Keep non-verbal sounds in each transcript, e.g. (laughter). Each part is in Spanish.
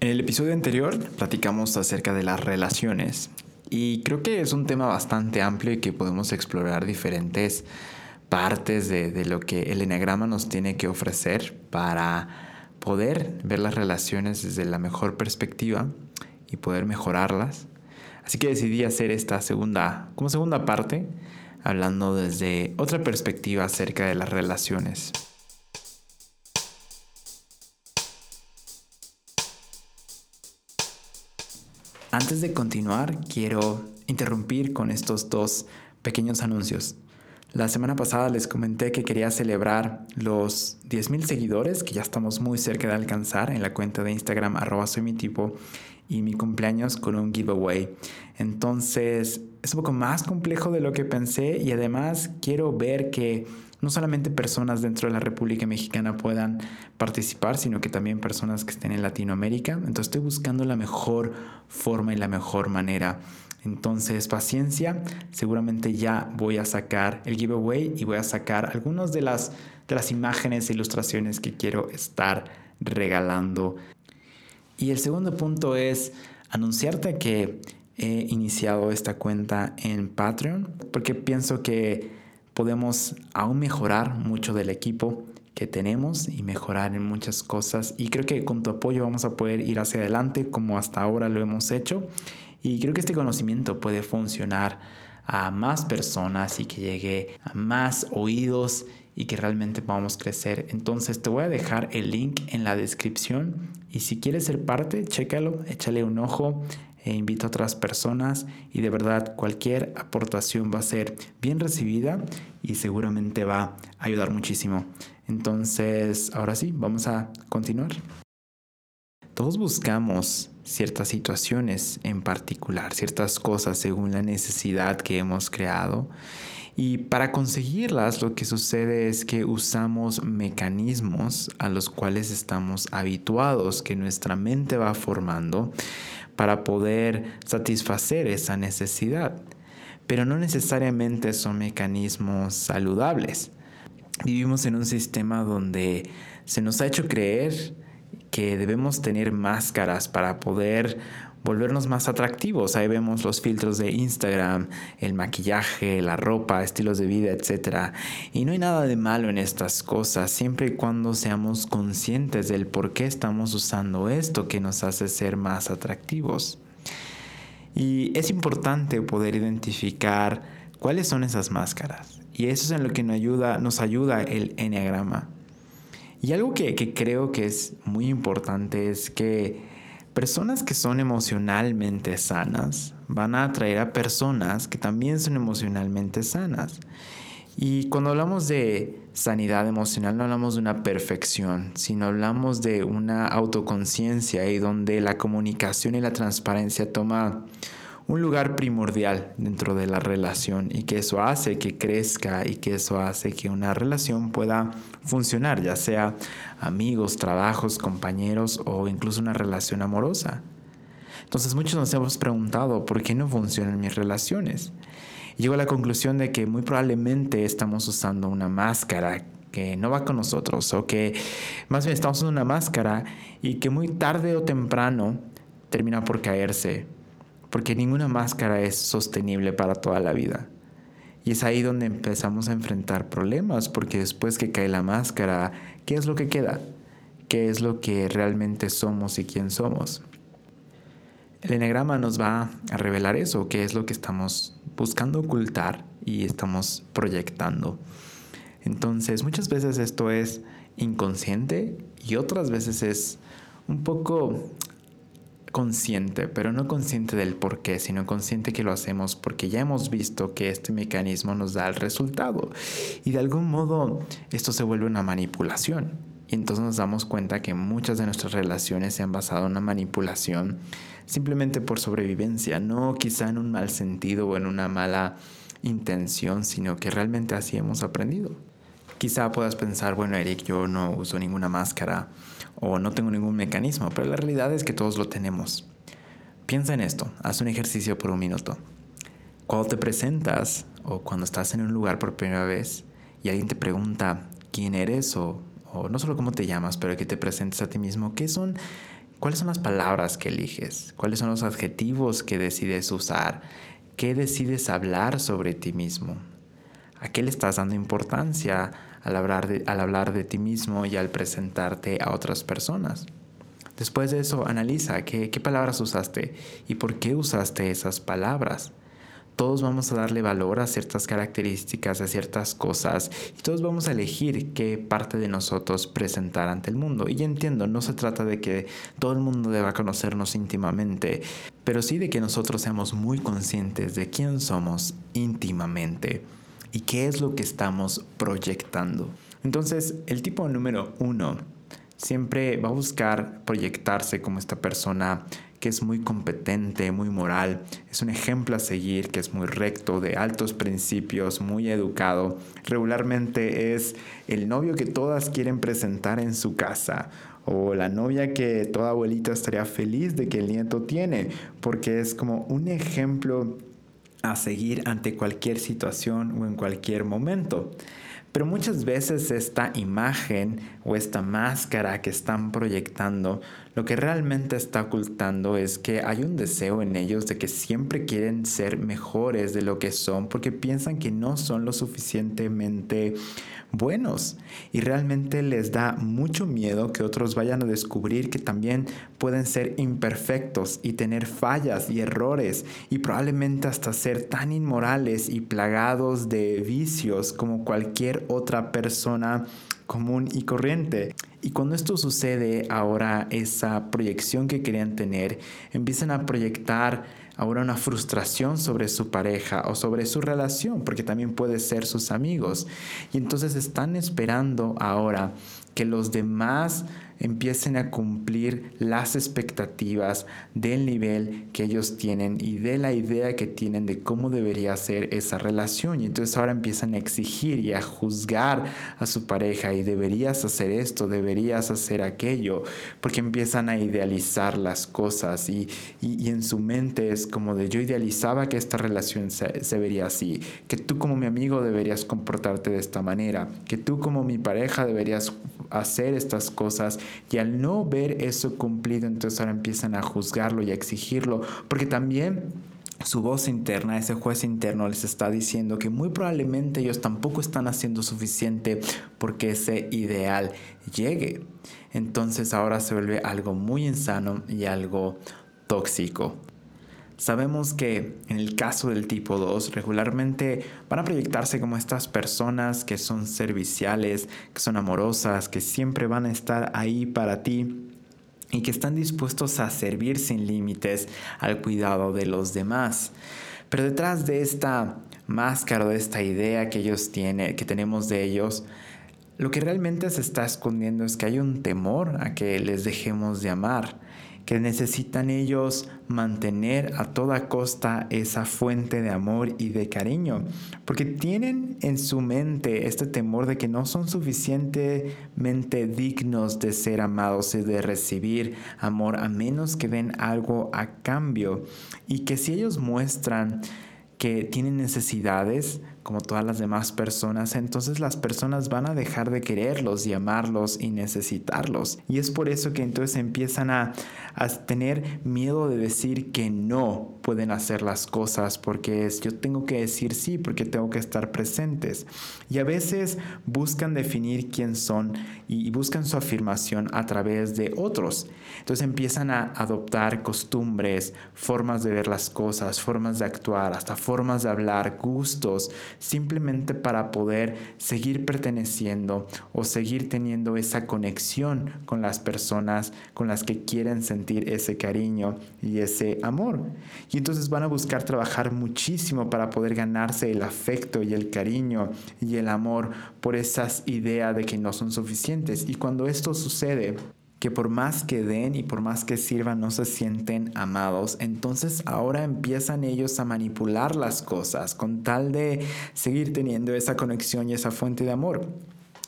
En el episodio anterior platicamos acerca de las relaciones y creo que es un tema bastante amplio y que podemos explorar diferentes partes de, lo que el enagrama nos tiene que ofrecer para poder ver las relaciones desde la mejor perspectiva y poder mejorarlas. Así que decidí hacer esta segunda, como segunda parte, hablando desde otra perspectiva acerca de las relaciones. Antes de continuar, quiero interrumpir con estos dos pequeños anuncios. La semana pasada les comenté que quería celebrar los 10.000 seguidores, que ya estamos muy cerca de alcanzar en la cuenta de Instagram arroba soy mi tipo, y mi cumpleaños con un giveaway. Entonces es un poco más complejo de lo que pensé y además quiero ver que no solamente personas dentro de la República Mexicana puedan participar, sino que también personas que estén en Latinoamérica. Entonces estoy buscando la mejor forma y la mejor manera. Entonces, paciencia, seguramente ya voy a sacar el giveaway y voy a sacar algunas de las, de las imágenes e ilustraciones que quiero estar regalando. Y el segundo punto es anunciarte que he iniciado esta cuenta en Patreon porque pienso que podemos aún mejorar mucho del equipo que tenemos y mejorar en muchas cosas. Y creo que con tu apoyo vamos a poder ir hacia adelante como hasta ahora lo hemos hecho. Y creo que este conocimiento puede funcionar a más personas y que llegue a más oídos y que realmente podamos crecer. Entonces te voy a dejar el link en la descripción. Y si quieres ser parte, chécalo, échale un ojo e invito a otras personas y de verdad cualquier aportación va a ser bien recibida y seguramente va a ayudar muchísimo. Entonces, ahora sí, vamos a continuar. Todos buscamos ciertas situaciones en particular, ciertas cosas según la necesidad que hemos creado. Y para conseguirlas lo que sucede es que usamos mecanismos a los cuales estamos habituados, que nuestra mente va formando para poder satisfacer esa necesidad. Pero no necesariamente son mecanismos saludables. Vivimos en un sistema donde se nos ha hecho creer que debemos tener máscaras para poder volvernos más atractivos. Ahí vemos los filtros de Instagram, el maquillaje, la ropa, estilos de vida, etc. Y no hay nada de malo en estas cosas, siempre y cuando seamos conscientes del por qué estamos usando esto que nos hace ser más atractivos. Y es importante poder identificar cuáles son esas máscaras. Y eso es en lo que nos ayuda, el enneagrama. Y algo que creo que es muy importante es que Personas que son emocionalmente sanas van a atraer a personas que también son emocionalmente sanas. Y cuando hablamos de sanidad emocional no hablamos de una perfección, sino hablamos de una autoconciencia y donde la comunicación y la transparencia toma un lugar primordial dentro de la relación y que eso hace que crezca y que eso hace que una relación pueda funcionar, ya sea amigos, trabajos, compañeros o incluso una relación amorosa. Entonces muchos nos hemos preguntado por qué no funcionan mis relaciones. Llego a la conclusión de que muy probablemente estamos usando una máscara que no va con nosotros o que más bien estamos usando una máscara y que muy tarde o temprano termina por caerse porque ninguna máscara es sostenible para toda la vida. Y es ahí donde empezamos a enfrentar problemas, porque después que cae la máscara, ¿qué es lo que queda? ¿Qué es lo que realmente somos y quién somos? El enegrama nos va a revelar eso, qué es lo que estamos buscando ocultar y estamos proyectando. Entonces, muchas veces esto es inconsciente y otras veces es un poco consciente, pero no consciente del por qué, sino consciente que lo hacemos porque ya hemos visto que este mecanismo nos da el resultado. Y de algún modo esto se vuelve una manipulación. Y entonces nos damos cuenta que muchas de nuestras relaciones se han basado en una manipulación simplemente por sobrevivencia, no quizá en un mal sentido o en una mala intención, sino que realmente así hemos aprendido. Quizá puedas pensar, bueno, Eric, yo no uso ninguna máscara o no tengo ningún mecanismo, pero la realidad es que todos lo tenemos. Piensa en esto, haz un ejercicio por un minuto. Cuando te presentas o cuando estás en un lugar por primera vez y alguien te pregunta quién eres o, o no solo cómo te llamas, pero que te presentes a ti mismo, ¿qué son ¿Cuáles son las palabras que eliges? ¿Cuáles son los adjetivos que decides usar? ¿Qué decides hablar sobre ti mismo? ¿A qué le estás dando importancia al hablar de, al hablar de ti mismo y al presentarte a otras personas? Después de eso, analiza qué, qué palabras usaste y por qué usaste esas palabras todos vamos a darle valor a ciertas características, a ciertas cosas, y todos vamos a elegir qué parte de nosotros presentar ante el mundo. Y entiendo, no se trata de que todo el mundo deba conocernos íntimamente, pero sí de que nosotros seamos muy conscientes de quién somos íntimamente y qué es lo que estamos proyectando. Entonces, el tipo número uno siempre va a buscar proyectarse como esta persona que es muy competente, muy moral, es un ejemplo a seguir, que es muy recto, de altos principios, muy educado. Regularmente es el novio que todas quieren presentar en su casa o la novia que toda abuelita estaría feliz de que el nieto tiene, porque es como un ejemplo a seguir ante cualquier situación o en cualquier momento. Pero muchas veces esta imagen o esta máscara que están proyectando, lo que realmente está ocultando es que hay un deseo en ellos de que siempre quieren ser mejores de lo que son porque piensan que no son lo suficientemente buenos y realmente les da mucho miedo que otros vayan a descubrir que también pueden ser imperfectos y tener fallas y errores y probablemente hasta ser tan inmorales y plagados de vicios como cualquier otra persona común y corriente. Y cuando esto sucede, ahora esa proyección que querían tener, empiezan a proyectar ahora una frustración sobre su pareja o sobre su relación, porque también puede ser sus amigos. Y entonces están esperando ahora que los demás empiecen a cumplir las expectativas del nivel que ellos tienen y de la idea que tienen de cómo debería ser esa relación. Y entonces ahora empiezan a exigir y a juzgar a su pareja y deberías hacer esto, deberías hacer aquello, porque empiezan a idealizar las cosas y, en su mente es como de yo idealizaba que esta relación se, se vería así, que tú como mi amigo deberías comportarte de esta manera, que tú como mi pareja deberías hacer estas cosas y al no ver eso cumplido, entonces ahora empiezan a juzgarlo y a exigirlo, porque también su voz interna, ese juez interno les está diciendo que muy probablemente ellos tampoco están haciendo suficiente porque ese ideal llegue. Entonces ahora se vuelve algo muy insano y algo tóxico. Sabemos que en el caso del tipo 2 regularmente van a proyectarse como estas personas que son serviciales, que son amorosas, que siempre van a estar ahí para ti y que están dispuestos a servir sin límites al cuidado de los demás. Pero detrás de esta máscara, de esta idea que ellos tienen, que tenemos de ellos, lo que realmente se está escondiendo es que hay un temor a que les dejemos de amar que necesitan ellos mantener a toda costa esa fuente de amor y de cariño, porque tienen en su mente este temor de que no son suficientemente dignos de ser amados y de recibir amor a menos que den algo a cambio, y que si ellos muestran que tienen necesidades, como todas las demás personas, entonces las personas van a dejar de quererlos y amarlos y necesitarlos. Y es por eso que entonces empiezan a, a tener miedo de decir que no pueden hacer las cosas porque es yo tengo que decir sí porque tengo que estar presentes. Y a veces buscan definir quién son y buscan su afirmación a través de otros. Entonces empiezan a adoptar costumbres, formas de ver las cosas, formas de actuar, hasta formas de hablar, gustos, simplemente para poder seguir perteneciendo o seguir teniendo esa conexión con las personas con las que quieren sentir ese cariño y ese amor. Y entonces van a buscar trabajar muchísimo para poder ganarse el afecto y el cariño y el amor por esas ideas de que no son suficientes. Y cuando esto sucede, que por más que den y por más que sirvan no se sienten amados, entonces ahora empiezan ellos a manipular las cosas con tal de seguir teniendo esa conexión y esa fuente de amor.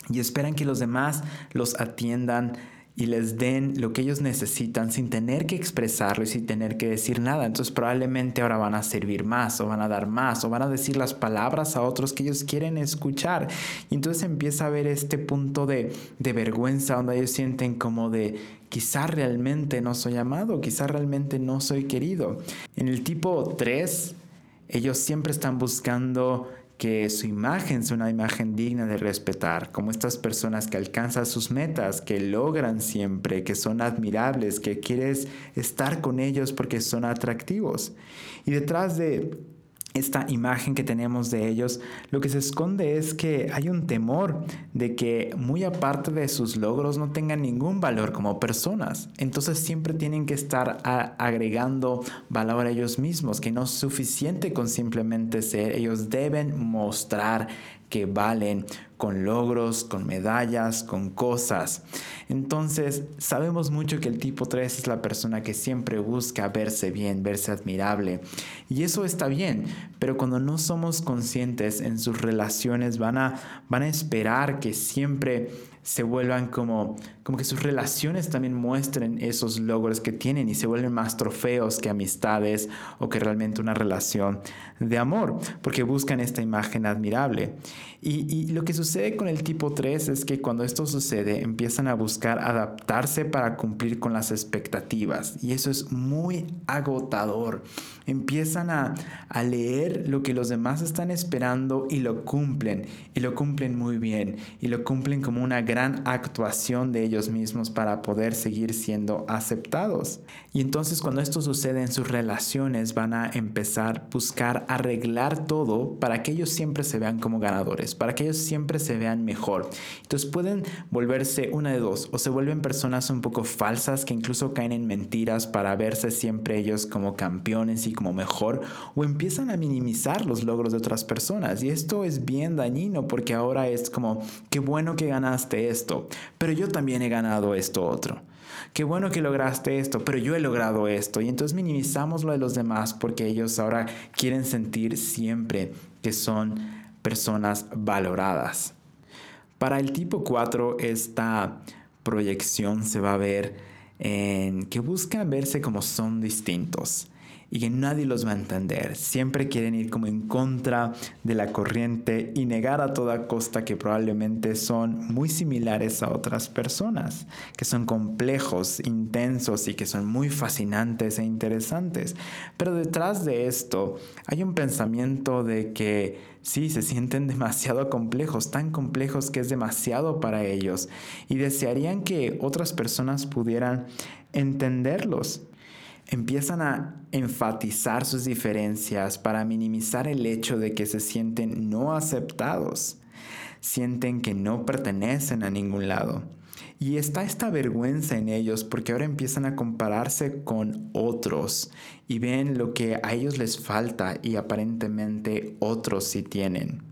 Y esperan que los demás los atiendan y les den lo que ellos necesitan sin tener que expresarlo y sin tener que decir nada. Entonces probablemente ahora van a servir más o van a dar más o van a decir las palabras a otros que ellos quieren escuchar. Y entonces empieza a haber este punto de, de vergüenza donde ellos sienten como de quizá realmente no soy amado, quizá realmente no soy querido. En el tipo 3, ellos siempre están buscando que su imagen sea una imagen digna de respetar, como estas personas que alcanzan sus metas, que logran siempre, que son admirables, que quieres estar con ellos porque son atractivos. Y detrás de esta imagen que tenemos de ellos, lo que se esconde es que hay un temor de que muy aparte de sus logros no tengan ningún valor como personas. Entonces siempre tienen que estar agregando valor a ellos mismos, que no es suficiente con simplemente ser, ellos deben mostrar que valen con logros, con medallas, con cosas. Entonces, sabemos mucho que el tipo 3 es la persona que siempre busca verse bien, verse admirable. Y eso está bien, pero cuando no somos conscientes en sus relaciones van a, van a esperar que siempre se vuelvan como, como que sus relaciones también muestren esos logros que tienen y se vuelven más trofeos que amistades o que realmente una relación de amor, porque buscan esta imagen admirable. Y, y lo que sucede con el tipo 3 es que cuando esto sucede empiezan a buscar adaptarse para cumplir con las expectativas y eso es muy agotador. Empiezan a, a leer lo que los demás están esperando y lo cumplen y lo cumplen muy bien y lo cumplen como una gran actuación de ellos mismos para poder seguir siendo aceptados. Y entonces cuando esto sucede en sus relaciones van a empezar a buscar arreglar todo para que ellos siempre se vean como ganadores, para que ellos siempre se vean mejor. Entonces pueden volverse una de dos, o se vuelven personas un poco falsas que incluso caen en mentiras para verse siempre ellos como campeones y como mejor, o empiezan a minimizar los logros de otras personas. Y esto es bien dañino porque ahora es como, qué bueno que ganaste esto, pero yo también he ganado esto otro. Qué bueno que lograste esto, pero yo he logrado esto. Y entonces minimizamos lo de los demás porque ellos ahora quieren sentir siempre que son personas valoradas. Para el tipo 4, esta proyección se va a ver en que buscan verse como son distintos y que nadie los va a entender. Siempre quieren ir como en contra de la corriente y negar a toda costa que probablemente son muy similares a otras personas, que son complejos, intensos y que son muy fascinantes e interesantes. Pero detrás de esto hay un pensamiento de que sí, se sienten (laughs) demasiado complejos, tan complejos que es demasiado para ellos y desearían que otras personas pudieran entenderlos empiezan a enfatizar sus diferencias para minimizar el hecho de que se sienten no aceptados, sienten que no pertenecen a ningún lado. Y está esta vergüenza en ellos porque ahora empiezan a compararse con otros y ven lo que a ellos les falta y aparentemente otros sí tienen.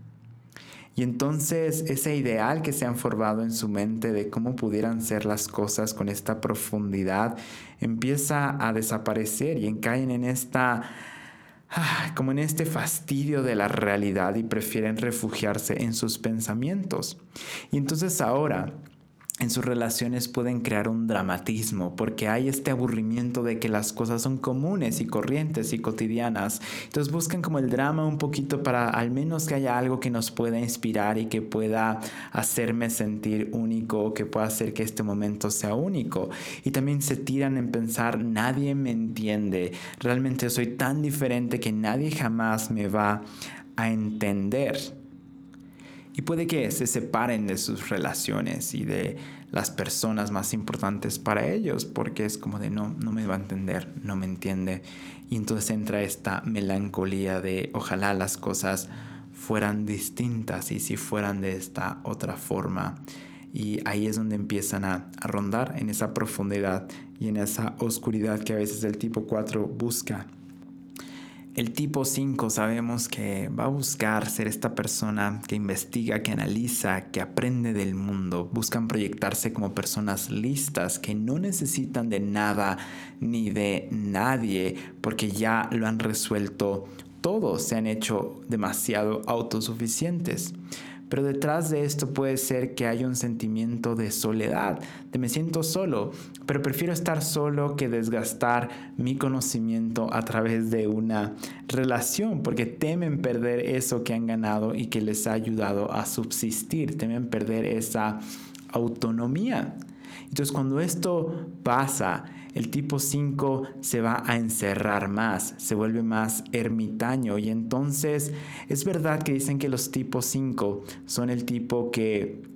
Y entonces ese ideal que se han formado en su mente de cómo pudieran ser las cosas con esta profundidad empieza a desaparecer y caen en esta ah, como en este fastidio de la realidad y prefieren refugiarse en sus pensamientos. Y entonces ahora en sus relaciones pueden crear un dramatismo porque hay este aburrimiento de que las cosas son comunes y corrientes y cotidianas. Entonces buscan como el drama un poquito para al menos que haya algo que nos pueda inspirar y que pueda hacerme sentir único, que pueda hacer que este momento sea único. Y también se tiran en pensar, nadie me entiende, realmente soy tan diferente que nadie jamás me va a entender. Y puede que se separen de sus relaciones y de las personas más importantes para ellos, porque es como de no, no me va a entender, no me entiende. Y entonces entra esta melancolía de ojalá las cosas fueran distintas y si fueran de esta otra forma. Y ahí es donde empiezan a, a rondar en esa profundidad y en esa oscuridad que a veces el tipo 4 busca el tipo 5 sabemos que va a buscar ser esta persona que investiga, que analiza, que aprende del mundo. Buscan proyectarse como personas listas que no necesitan de nada ni de nadie porque ya lo han resuelto todo, se han hecho demasiado autosuficientes. Pero detrás de esto puede ser que haya un sentimiento de soledad, de me siento solo, pero prefiero estar solo que desgastar mi conocimiento a través de una relación, porque temen perder eso que han ganado y que les ha ayudado a subsistir, temen perder esa autonomía. Entonces cuando esto pasa, el tipo 5 se va a encerrar más, se vuelve más ermitaño. Y entonces es verdad que dicen que los tipos 5 son el tipo que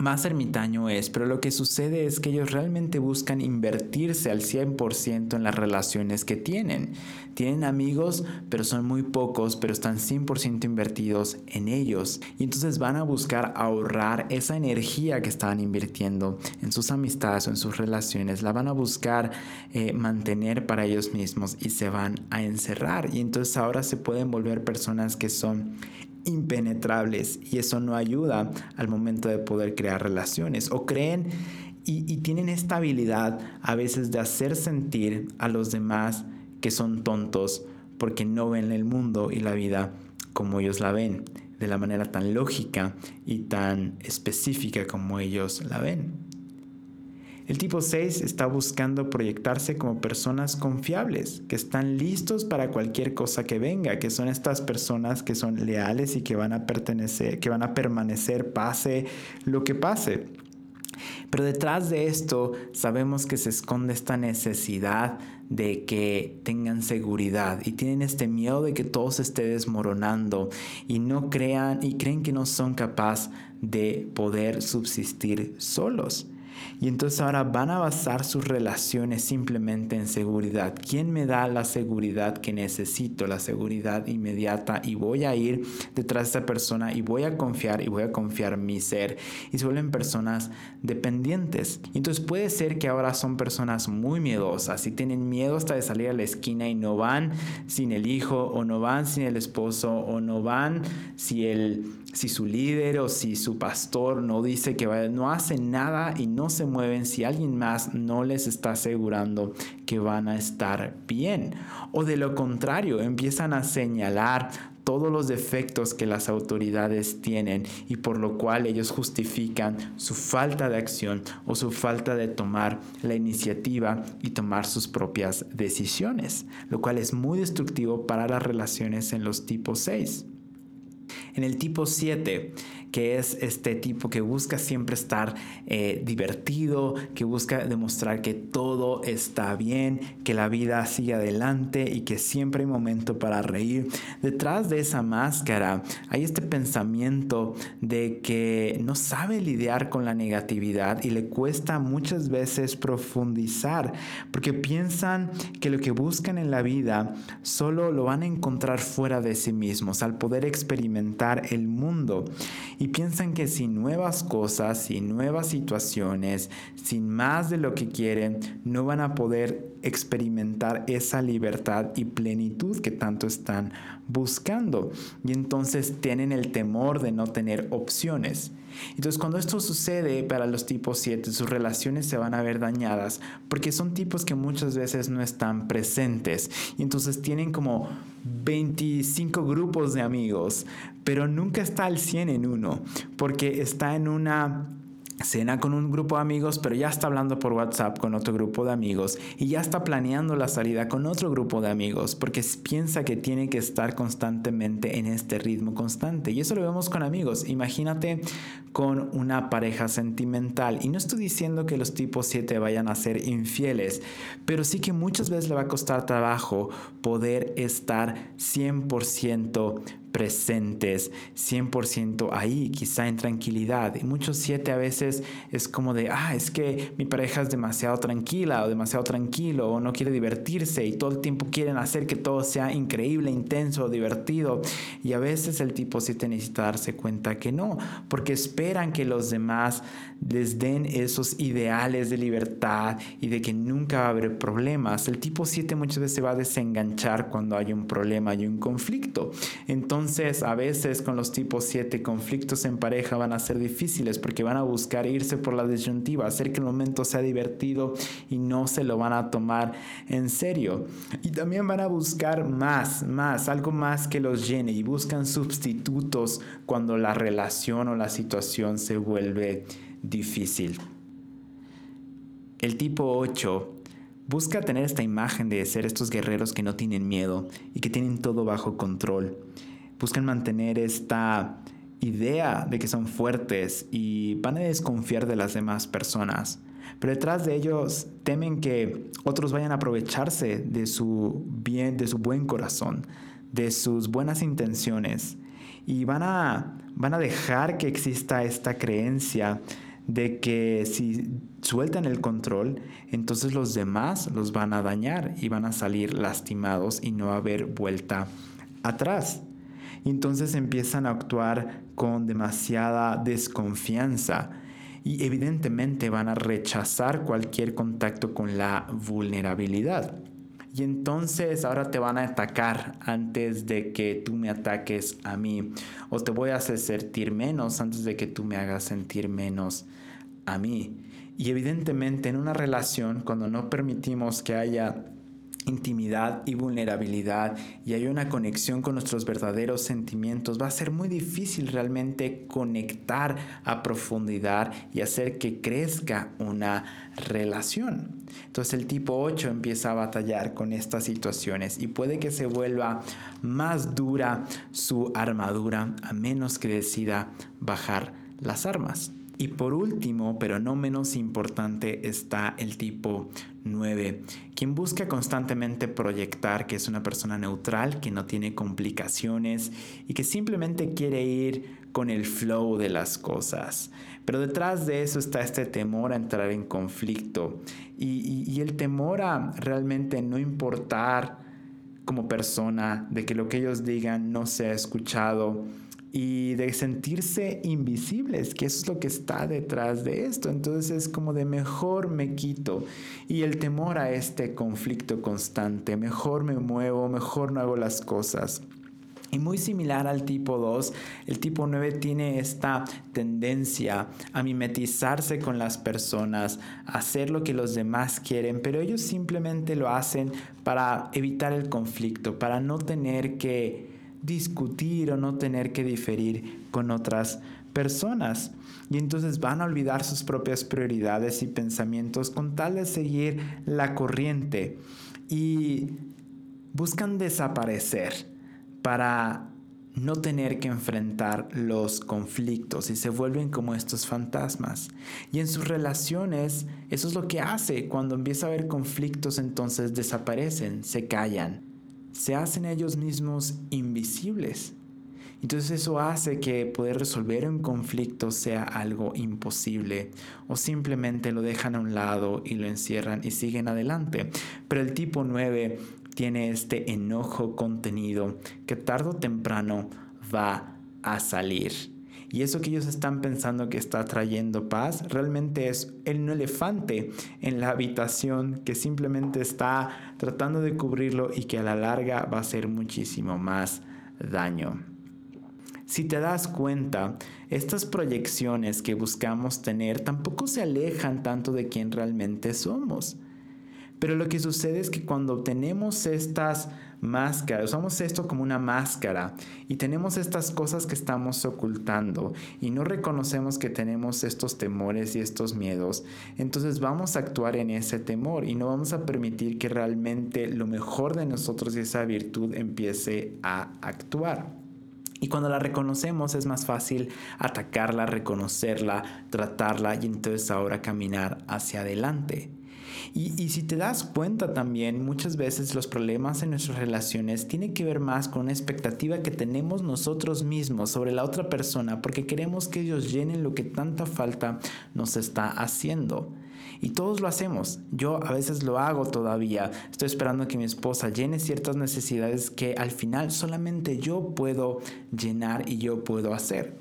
más ermitaño es, pero lo que sucede es que ellos realmente buscan invertirse al 100% en las relaciones que tienen. Tienen amigos, pero son muy pocos, pero están 100% invertidos en ellos. Y entonces van a buscar ahorrar esa energía que estaban invirtiendo en sus amistades o en sus relaciones. La van a buscar eh, mantener para ellos mismos y se van a encerrar. Y entonces ahora se pueden volver personas que son impenetrables y eso no ayuda al momento de poder crear relaciones o creen y, tienen esta habilidad a veces de hacer sentir a los demás que son tontos porque no ven el mundo y la vida como ellos la ven, de la manera tan lógica y tan específica como ellos la ven. El tipo 6 está buscando proyectarse como personas confiables, que están listos para cualquier cosa que venga, que son estas personas que son leales y que van a pertenecer, que van a permanecer pase lo que pase. Pero detrás de esto sabemos que se esconde esta necesidad de que tengan seguridad y tienen este miedo de que todo se esté desmoronando y no crean y creen que no son capaces de poder subsistir solos. Y entonces ahora van a basar sus relaciones simplemente en seguridad. ¿Quién me da la seguridad que necesito? La seguridad inmediata. Y voy a ir detrás de esa persona y voy a confiar y voy a confiar mi ser. Y se personas dependientes. Y entonces puede ser que ahora son personas muy miedosas y tienen miedo hasta de salir a la esquina y no van sin el hijo o no van sin el esposo o no van si el si su líder o si su pastor no dice que no hace nada y no se mueven si alguien más no les está asegurando que van a estar bien. O de lo contrario, empiezan a señalar todos los defectos que las autoridades tienen y por lo cual ellos justifican su falta de acción o su falta de tomar la iniciativa y tomar sus propias decisiones, lo cual es muy destructivo para las relaciones en los tipos 6. En el tipo 7 que es este tipo que busca siempre estar eh, divertido, que busca demostrar que todo está bien, que la vida sigue adelante y que siempre hay momento para reír. Detrás de esa máscara hay este pensamiento de que no sabe lidiar con la negatividad y le cuesta muchas veces profundizar porque piensan que lo que buscan en la vida solo lo van a encontrar fuera de sí mismos al poder experimentar el mundo y piensan que sin nuevas cosas, sin nuevas situaciones, sin más de lo que quieren, no van a poder experimentar esa libertad y plenitud que tanto están buscando. Y entonces tienen el temor de no tener opciones. Entonces cuando esto sucede para los tipos 7, sus relaciones se van a ver dañadas porque son tipos que muchas veces no están presentes. Y entonces tienen como 25 grupos de amigos, pero nunca está al 100 en uno porque está en una cena con un grupo de amigos, pero ya está hablando por WhatsApp con otro grupo de amigos y ya está planeando la salida con otro grupo de amigos porque piensa que tiene que estar constantemente en este ritmo constante. Y eso lo vemos con amigos. Imagínate con una pareja sentimental. Y no estoy diciendo que los tipos 7 vayan a ser infieles, pero sí que muchas veces le va a costar trabajo poder estar 100% presentes, 100% ahí, quizá en tranquilidad. Y muchos siete a veces es como de, ah, es que mi pareja es demasiado tranquila o demasiado tranquilo o no quiere divertirse y todo el tiempo quieren hacer que todo sea increíble, intenso, divertido. Y a veces el tipo siete necesita darse cuenta que no, porque esperan que los demás les den esos ideales de libertad y de que nunca va a haber problemas. El tipo 7 muchas veces se va a desenganchar cuando hay un problema, hay un conflicto. Entonces, entonces a veces con los tipos 7 conflictos en pareja van a ser difíciles porque van a buscar irse por la disyuntiva, hacer que el momento sea divertido y no se lo van a tomar en serio. Y también van a buscar más, más, algo más que los llene y buscan sustitutos cuando la relación o la situación se vuelve difícil. El tipo 8 busca tener esta imagen de ser estos guerreros que no tienen miedo y que tienen todo bajo control. Buscan mantener esta idea de que son fuertes y van a desconfiar de las demás personas. Pero detrás de ellos temen que otros vayan a aprovecharse de su bien, de su buen corazón, de sus buenas intenciones y van a, van a dejar que exista esta creencia de que si sueltan el control, entonces los demás los van a dañar y van a salir lastimados y no va a haber vuelta atrás. Entonces empiezan a actuar con demasiada desconfianza y evidentemente van a rechazar cualquier contacto con la vulnerabilidad. Y entonces ahora te van a atacar antes de que tú me ataques a mí. O te voy a hacer sentir menos antes de que tú me hagas sentir menos a mí. Y evidentemente en una relación, cuando no permitimos que haya intimidad y vulnerabilidad y hay una conexión con nuestros verdaderos sentimientos, va a ser muy difícil realmente conectar a profundidad y hacer que crezca una relación. Entonces el tipo 8 empieza a batallar con estas situaciones y puede que se vuelva más dura su armadura a menos que decida bajar las armas. Y por último, pero no menos importante, está el tipo 9, quien busca constantemente proyectar que es una persona neutral, que no tiene complicaciones y que simplemente quiere ir con el flow de las cosas. Pero detrás de eso está este temor a entrar en conflicto y, y el temor a realmente no importar como persona, de que lo que ellos digan no sea escuchado y de sentirse invisibles, que eso es lo que está detrás de esto. Entonces es como de mejor me quito y el temor a este conflicto constante, mejor me muevo, mejor no hago las cosas. Y muy similar al tipo 2, el tipo 9 tiene esta tendencia a mimetizarse con las personas, a hacer lo que los demás quieren, pero ellos simplemente lo hacen para evitar el conflicto, para no tener que discutir o no tener que diferir con otras personas. Y entonces van a olvidar sus propias prioridades y pensamientos con tal de seguir la corriente. Y buscan desaparecer para no tener que enfrentar los conflictos y se vuelven como estos fantasmas. Y en sus relaciones, eso es lo que hace. Cuando empieza a haber conflictos, entonces desaparecen, se callan se hacen ellos mismos invisibles. Entonces eso hace que poder resolver un conflicto sea algo imposible o simplemente lo dejan a un lado y lo encierran y siguen adelante. Pero el tipo 9 tiene este enojo contenido que tarde o temprano va a salir. Y eso que ellos están pensando que está trayendo paz realmente es el elefante en la habitación que simplemente está tratando de cubrirlo y que a la larga va a hacer muchísimo más daño. Si te das cuenta, estas proyecciones que buscamos tener tampoco se alejan tanto de quien realmente somos. Pero lo que sucede es que cuando tenemos estas máscaras, usamos esto como una máscara y tenemos estas cosas que estamos ocultando y no reconocemos que tenemos estos temores y estos miedos, entonces vamos a actuar en ese temor y no vamos a permitir que realmente lo mejor de nosotros y esa virtud empiece a actuar. Y cuando la reconocemos es más fácil atacarla, reconocerla, tratarla y entonces ahora caminar hacia adelante. Y, si te das cuenta también, muchas veces los problemas en nuestras relaciones tienen que ver más con una expectativa que tenemos nosotros mismos sobre la otra persona porque queremos que ellos llenen lo que tanta falta nos está haciendo. Y todos lo hacemos. Yo a veces lo hago todavía. Estoy esperando que mi esposa llene ciertas necesidades que al final solamente yo puedo llenar y yo puedo hacer.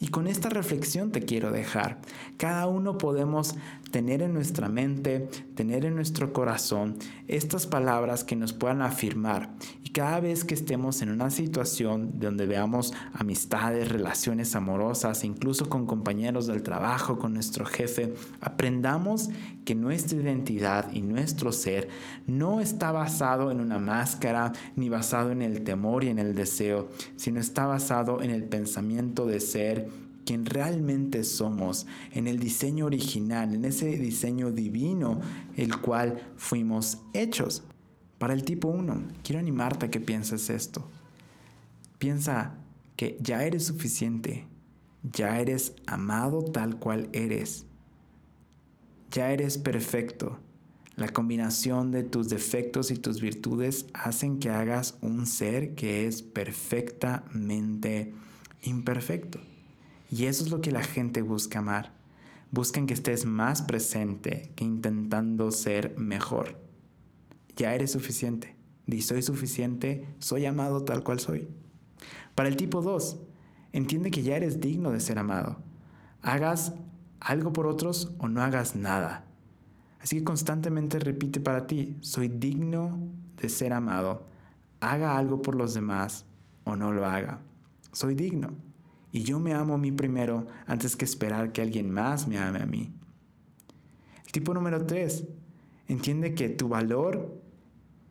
Y con esta reflexión te quiero dejar. Cada uno podemos tener en nuestra mente, tener en nuestro corazón estas palabras que nos puedan afirmar. Y cada vez que estemos en una situación donde veamos amistades, relaciones amorosas, incluso con compañeros del trabajo, con nuestro jefe, aprendamos que nuestra identidad y nuestro ser no está basado en una máscara ni basado en el temor y en el deseo, sino está basado en el pensamiento de ser quien realmente somos, en el diseño original, en ese diseño divino el cual fuimos hechos. Para el tipo 1, quiero animarte a que pienses esto. Piensa que ya eres suficiente, ya eres amado tal cual eres, ya eres perfecto. La combinación de tus defectos y tus virtudes hacen que hagas un ser que es perfectamente imperfecto. Y eso es lo que la gente busca amar. Buscan que estés más presente que intentando ser mejor. Ya eres suficiente. Di soy suficiente, soy amado tal cual soy. Para el tipo 2, entiende que ya eres digno de ser amado. Hagas algo por otros o no hagas nada. Así que constantemente repite para ti, soy digno de ser amado. Haga algo por los demás o no lo haga. Soy digno. Y yo me amo a mí primero antes que esperar que alguien más me ame a mí. El tipo número tres, entiende que tu valor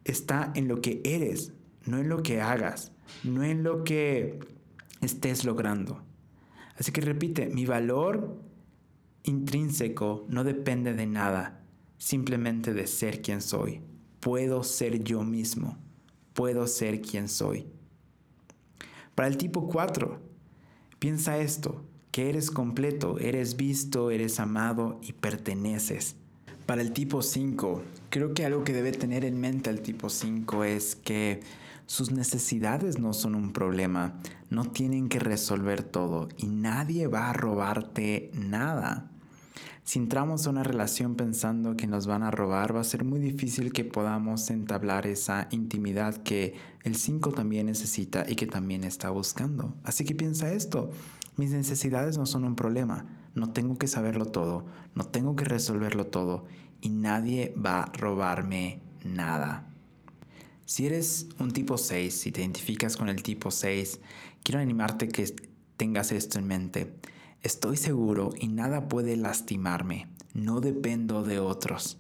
está en lo que eres, no en lo que hagas, no en lo que estés logrando. Así que repite, mi valor intrínseco no depende de nada, simplemente de ser quien soy. Puedo ser yo mismo, puedo ser quien soy. Para el tipo 4, Piensa esto, que eres completo, eres visto, eres amado y perteneces. Para el tipo 5, creo que algo que debe tener en mente el tipo 5 es que sus necesidades no son un problema, no tienen que resolver todo y nadie va a robarte nada. Si entramos a una relación pensando que nos van a robar, va a ser muy difícil que podamos entablar esa intimidad que el 5 también necesita y que también está buscando. Así que piensa esto, mis necesidades no son un problema, no tengo que saberlo todo, no tengo que resolverlo todo y nadie va a robarme nada. Si eres un tipo 6, si te identificas con el tipo 6, quiero animarte que tengas esto en mente. Estoy seguro y nada puede lastimarme. No dependo de otros.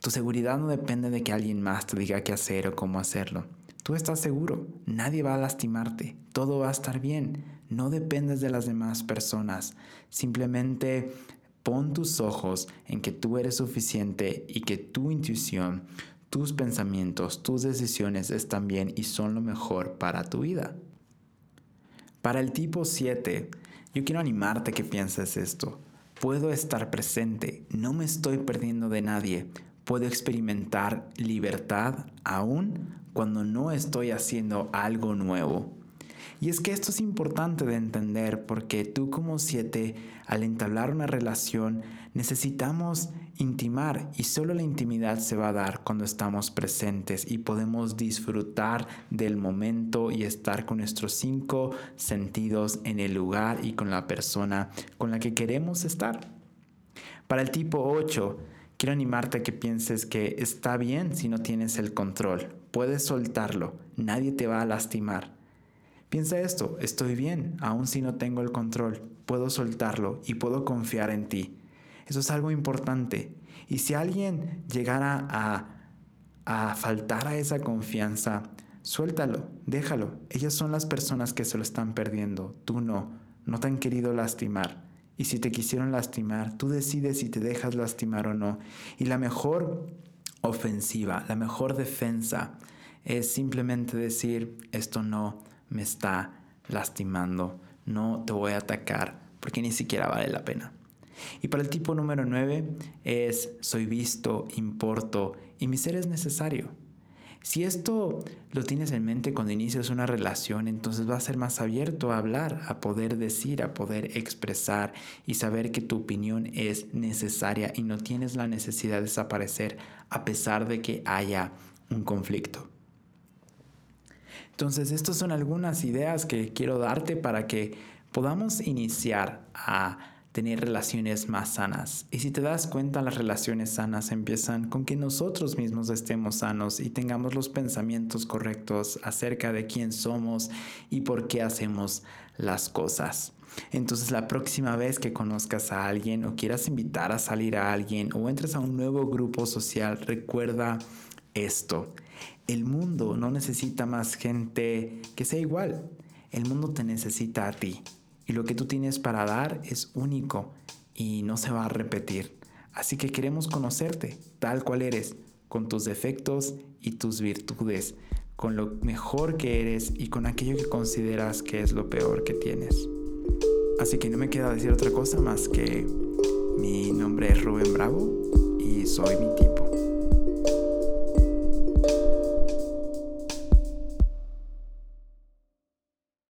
Tu seguridad no depende de que alguien más te diga qué hacer o cómo hacerlo. Tú estás seguro, nadie va a lastimarte, todo va a estar bien, no dependes de las demás personas, simplemente pon tus ojos en que tú eres suficiente y que tu intuición, tus pensamientos, tus decisiones están bien y son lo mejor para tu vida. Para el tipo 7, yo quiero animarte que pienses esto. Puedo estar presente, no me estoy perdiendo de nadie. Puedo experimentar libertad aún cuando no estoy haciendo algo nuevo. Y es que esto es importante de entender porque tú como siete, al entablar una relación, necesitamos intimar y solo la intimidad se va a dar cuando estamos presentes y podemos disfrutar del momento y estar con nuestros cinco sentidos en el lugar y con la persona con la que queremos estar. Para el tipo 8, quiero animarte a que pienses que está bien si no tienes el control. Puedes soltarlo, nadie te va a lastimar. Piensa esto, estoy bien, aun si no tengo el control, puedo soltarlo y puedo confiar en ti. Eso es algo importante. Y si alguien llegara a, a faltar a esa confianza, suéltalo, déjalo. Ellas son las personas que se lo están perdiendo, tú no, no te han querido lastimar. Y si te quisieron lastimar, tú decides si te dejas lastimar o no. Y la mejor ofensiva, la mejor defensa es simplemente decir, esto no, me está lastimando, no te voy a atacar porque ni siquiera vale la pena. Y para el tipo número 9 es soy visto, importo y mi ser es necesario. Si esto lo tienes en mente cuando inicias una relación, entonces vas a ser más abierto a hablar, a poder decir, a poder expresar y saber que tu opinión es necesaria y no tienes la necesidad de desaparecer a pesar de que haya un conflicto. Entonces, estas son algunas ideas que quiero darte para que podamos iniciar a tener relaciones más sanas. Y si te das cuenta, las relaciones sanas empiezan con que nosotros mismos estemos sanos y tengamos los pensamientos correctos acerca de quién somos y por qué hacemos las cosas. Entonces la próxima vez que conozcas a alguien o quieras invitar a salir a alguien o entres a un nuevo grupo social, recuerda esto. El mundo no necesita más gente que sea igual. El mundo te necesita a ti. Lo que tú tienes para dar es único y no se va a repetir. Así que queremos conocerte tal cual eres, con tus defectos y tus virtudes, con lo mejor que eres y con aquello que consideras que es lo peor que tienes. Así que no me queda decir otra cosa más que mi nombre es Rubén Bravo y soy mi tipo.